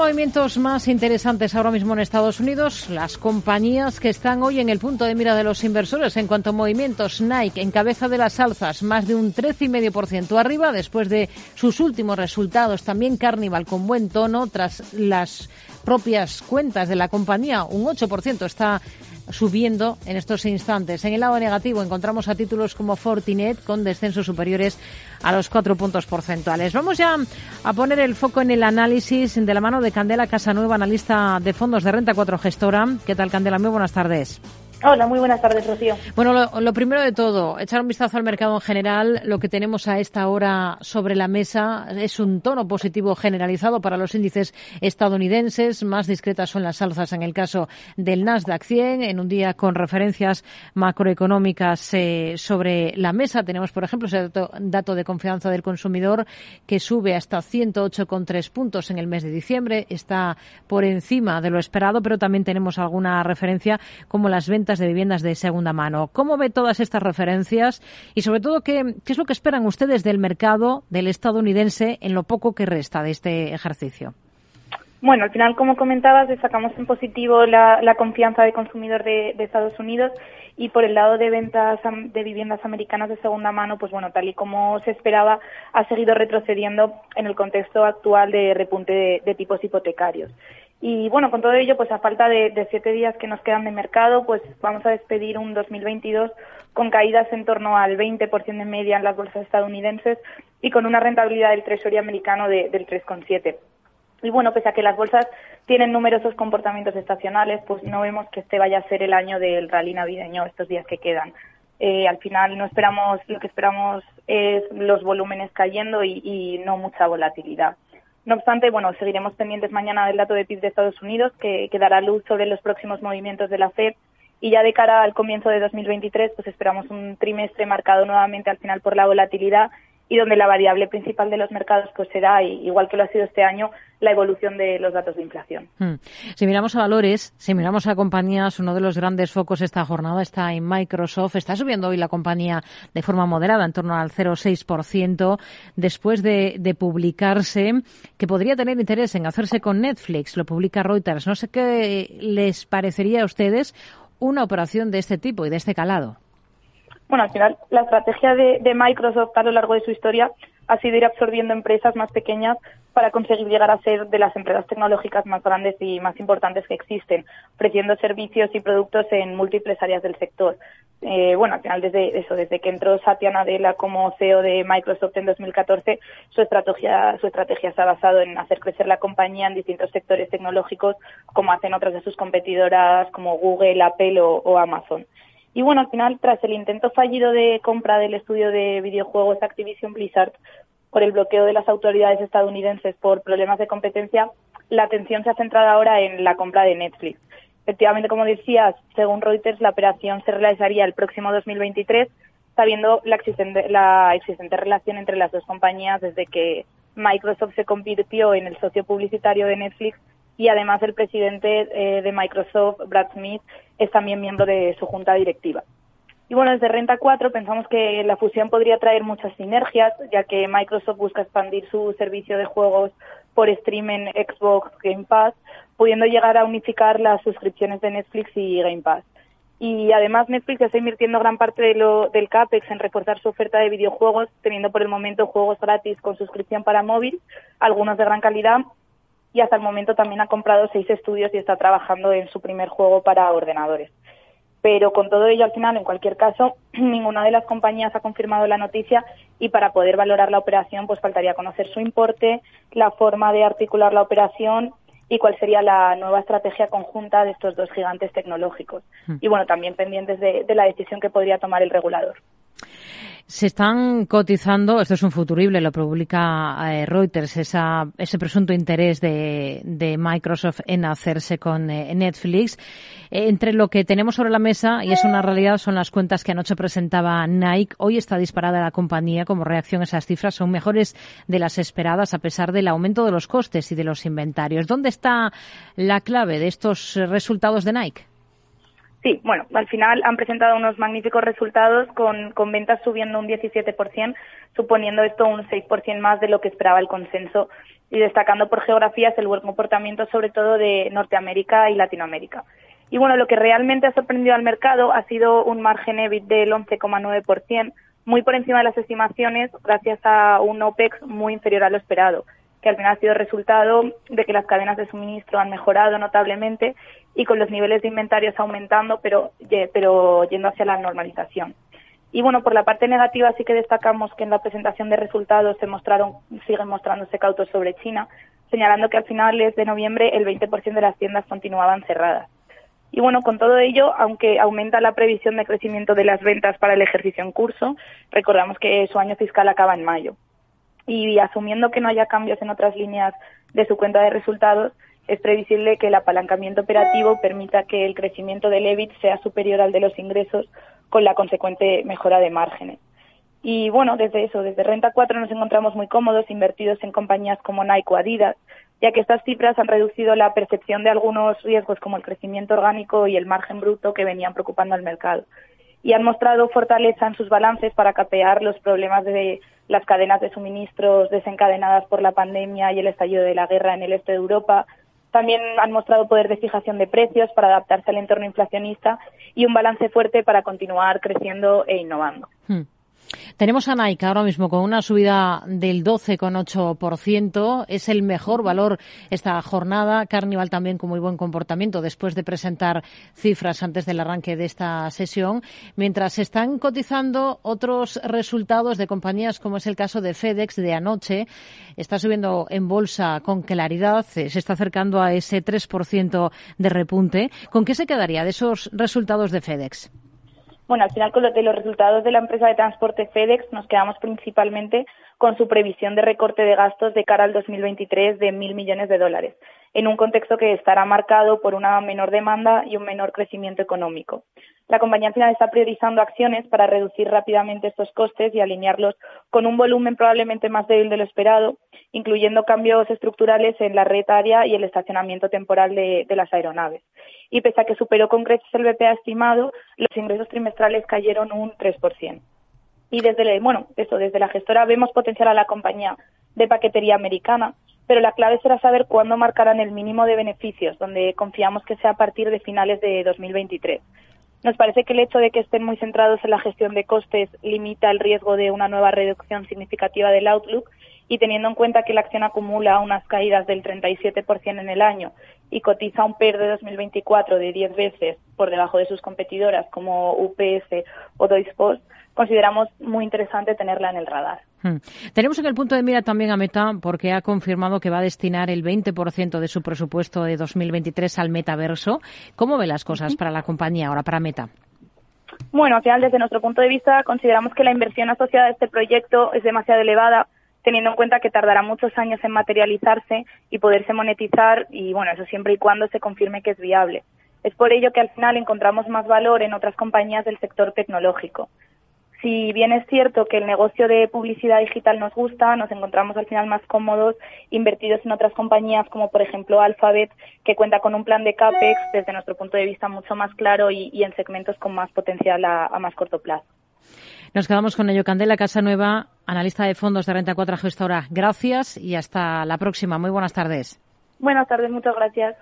movimientos más interesantes ahora mismo en Estados Unidos, las compañías que están hoy en el punto de mira de los inversores en cuanto a movimientos. Nike en cabeza de las alzas, más de un 13,5% arriba después de sus últimos resultados. También Carnival con buen tono tras las propias cuentas de la compañía, un 8% está subiendo en estos instantes. En el lado negativo encontramos a títulos como Fortinet con descensos superiores a los cuatro puntos porcentuales. Vamos ya a poner el foco en el análisis de la mano de Candela Casanueva, analista de fondos de renta 4 gestora. ¿Qué tal, Candela? Muy buenas tardes. Hola, muy buenas tardes, Rocío. Bueno, lo, primero de todo, echar un vistazo al mercado en general. Lo que tenemos a esta hora sobre la mesa es un tono positivo generalizado para los índices estadounidenses. Más discretas son las alzas en el caso del Nasdaq 100. En un día con referencias macroeconómicas eh, sobre la mesa tenemos, por ejemplo, ese dato, de confianza del consumidor que sube hasta 108,3 puntos en el mes de diciembre. Está por encima de lo esperado, pero también tenemos alguna referencia como las ventas de viviendas de segunda mano. ¿Cómo ve todas estas referencias y sobre todo qué, es lo que esperan ustedes del mercado del estadounidense en lo poco que resta de este ejercicio? Bueno, al final, como comentabas, destacamos en positivo la, confianza del consumidor de, Estados Unidos y por el lado de ventas de viviendas americanas de segunda mano, pues bueno, tal y como se esperaba, ha seguido retrocediendo en el contexto actual de repunte de tipos hipotecarios. Y bueno, con todo ello, pues a falta de, siete días que nos quedan de mercado, pues vamos a despedir un 2022 con caídas en torno al 20% de media en las bolsas estadounidenses y con una rentabilidad del Treasury americano de, del 3,7%. Y bueno, pese a que las bolsas tienen numerosos comportamientos estacionales, pues no vemos que este vaya a ser el año del rally navideño estos días que quedan. Eh, al final no esperamos, lo que esperamos es los volúmenes cayendo y, y no mucha volatilidad. No obstante, bueno, seguiremos pendientes mañana del dato de PIB de Estados Unidos, que, que dará luz sobre los próximos movimientos de la FED. Y ya de cara al comienzo de 2023, pues esperamos un trimestre marcado nuevamente al final por la volatilidad y donde la variable principal de los mercados pues será, igual que lo ha sido este año, la evolución de los datos de inflación. Hmm. Si miramos a valores, si miramos a compañías, uno de los grandes focos esta jornada está en Microsoft. Está subiendo hoy la compañía de forma moderada, en torno al 0,6%, después de, de publicarse que podría tener interés en hacerse con Netflix. Lo publica Reuters. No sé qué les parecería a ustedes una operación de este tipo y de este calado. Bueno, al final, la estrategia de, Microsoft a lo largo de su historia ha sido ir absorbiendo empresas más pequeñas para conseguir llegar a ser de las empresas tecnológicas más grandes y más importantes que existen, ofreciendo servicios y productos en múltiples áreas del sector. Eh, bueno, al final desde eso, desde que entró Satya Nadella como CEO de Microsoft en 2014, su estrategia, su estrategia se ha basado en hacer crecer la compañía en distintos sectores tecnológicos, como hacen otras de sus competidoras como Google, Apple o Amazon. Y bueno, al final, tras el intento fallido de compra del estudio de videojuegos Activision Blizzard por el bloqueo de las autoridades estadounidenses por problemas de competencia, la atención se ha centrado ahora en la compra de Netflix. Efectivamente, como decías, según Reuters, la operación se realizaría el próximo 2023, sabiendo la existente, la existente relación entre las dos compañías desde que Microsoft se convirtió en el socio publicitario de Netflix y además el presidente eh, de Microsoft, Brad Smith, es también miembro de su junta directiva. Y bueno, desde Renta 4 pensamos que la fusión podría traer muchas sinergias, ya que Microsoft busca expandir su servicio de juegos por streaming Xbox Game Pass, pudiendo llegar a unificar las suscripciones de Netflix y Game Pass. Y además Netflix está invirtiendo gran parte de lo, del CAPEX en reforzar su oferta de videojuegos, teniendo por el momento juegos gratis con suscripción para móvil, algunos de gran calidad y hasta el momento también ha comprado seis estudios y está trabajando en su primer juego para ordenadores. Pero con todo ello, al final, en cualquier caso, ninguna de las compañías ha confirmado la noticia y para poder valorar la operación, pues faltaría conocer su importe, la forma de articular la operación y cuál sería la nueva estrategia conjunta de estos dos gigantes tecnológicos. Hmm. Y bueno, también pendientes de la decisión que podría tomar el regulador. Se están cotizando, esto es un futurible, lo publica eh, Reuters, esa, ese presunto interés de, Microsoft en hacerse con eh, Netflix. Eh, entre lo que tenemos sobre la mesa, y es una realidad, son las cuentas que anoche presentaba Nike. Hoy está disparada la compañía como reacción a esas cifras. Son mejores de las esperadas a pesar del aumento de los costes y de los inventarios. ¿Dónde está la clave de estos resultados de Nike? Sí, bueno, al final han presentado unos magníficos resultados con, con ventas subiendo un 17%, suponiendo esto un 6% más de lo que esperaba el consenso y destacando por geografías el buen comportamiento sobre todo de Norteamérica y Latinoamérica. Y bueno, lo que realmente ha sorprendido al mercado ha sido un margen EBIT del 11,9%, muy por encima de las estimaciones gracias a un OPEX muy inferior a lo esperado, que al final ha sido resultado de que las cadenas de suministro han mejorado notablemente y con los niveles de inventarios aumentando, pero, pero yendo hacia la normalización. Y bueno, por la parte negativa sí que destacamos que en la presentación de resultados se mostraron, siguen mostrándose cautos sobre China, señalando que al finales de noviembre el 20% de las tiendas continuaban cerradas. Y bueno, con todo ello, aunque aumenta la previsión de crecimiento de las ventas para el ejercicio en curso, recordamos que su año fiscal acaba en mayo. Y asumiendo que no haya cambios en otras líneas de su cuenta de resultados, es previsible que el apalancamiento operativo permita que el crecimiento del EBIT sea superior al de los ingresos con la consecuente mejora de márgenes. Y bueno, desde eso, desde Renta 4 nos encontramos muy cómodos invertidos en compañías como Nike o Adidas, ya que estas cifras han reducido la percepción de algunos riesgos como el crecimiento orgánico y el margen bruto que venían preocupando al mercado. Y han mostrado fortaleza en sus balances para capear los problemas de las cadenas de suministros desencadenadas por la pandemia y el estallido de la guerra en el este de Europa, también han mostrado poder de fijación de precios para adaptarse al entorno inflacionista y un balance fuerte para continuar creciendo e innovando. Hmm. Tenemos a Nike ahora mismo con una subida del 12,8%. Es el mejor valor esta jornada. Carnival también con muy buen comportamiento después de presentar cifras antes del arranque de esta sesión. Mientras se están cotizando otros resultados de compañías como es el caso de FedEx de anoche. Está subiendo en bolsa con claridad. Se está acercando a ese 3% de repunte. ¿Con qué se quedaría de esos resultados de FedEx? Bueno, al final con los, de los resultados de la empresa de transporte FedEx nos quedamos principalmente con su previsión de recorte de gastos de cara al 2023 de mil millones de dólares, en un contexto que estará marcado por una menor demanda y un menor crecimiento económico. La compañía al final está priorizando acciones para reducir rápidamente estos costes y alinearlos con un volumen probablemente más débil de lo esperado, incluyendo cambios estructurales en la red área y el estacionamiento temporal de, las aeronaves. Y pese a que superó con creces el BPA estimado, los ingresos trimestrales cayeron un 3%. Y bueno, eso, desde la gestora vemos potencial a la compañía de paquetería americana, pero la clave será saber cuándo marcarán el mínimo de beneficios, donde confiamos que sea a partir de finales de 2023. Nos parece que el hecho de que estén muy centrados en la gestión de costes limita el riesgo de una nueva reducción significativa del outlook y teniendo en cuenta que la acción acumula unas caídas del 37% en el año y cotiza un PER de 2024 de 10 veces por debajo de sus competidoras como UPS o Deutsche Post, consideramos muy interesante tenerla en el radar. Hmm. Tenemos en el punto de mira también a Meta porque ha confirmado que va a destinar el 20% de su presupuesto de 2023 al metaverso. ¿Cómo ve las cosas para la compañía ahora, para Meta? Bueno, al final, desde nuestro punto de vista, consideramos que la inversión asociada a este proyecto es demasiado elevada, teniendo en cuenta que tardará muchos años en materializarse y poderse monetizar, y bueno, eso siempre y cuando se confirme que es viable. Es por ello que al final encontramos más valor en otras compañías del sector tecnológico si bien es cierto que el negocio de publicidad digital nos gusta, nos encontramos al final más cómodos invertidos en otras compañías como por ejemplo Alphabet, que cuenta con un plan de CAPEX desde nuestro punto de vista mucho más claro y, en segmentos con más potencial a, más corto plazo. Nos quedamos con ello. Candela Casa Nueva, analista de fondos de Renta 4 Gestora. Gracias y hasta la próxima. Muy buenas tardes. Buenas tardes, muchas gracias.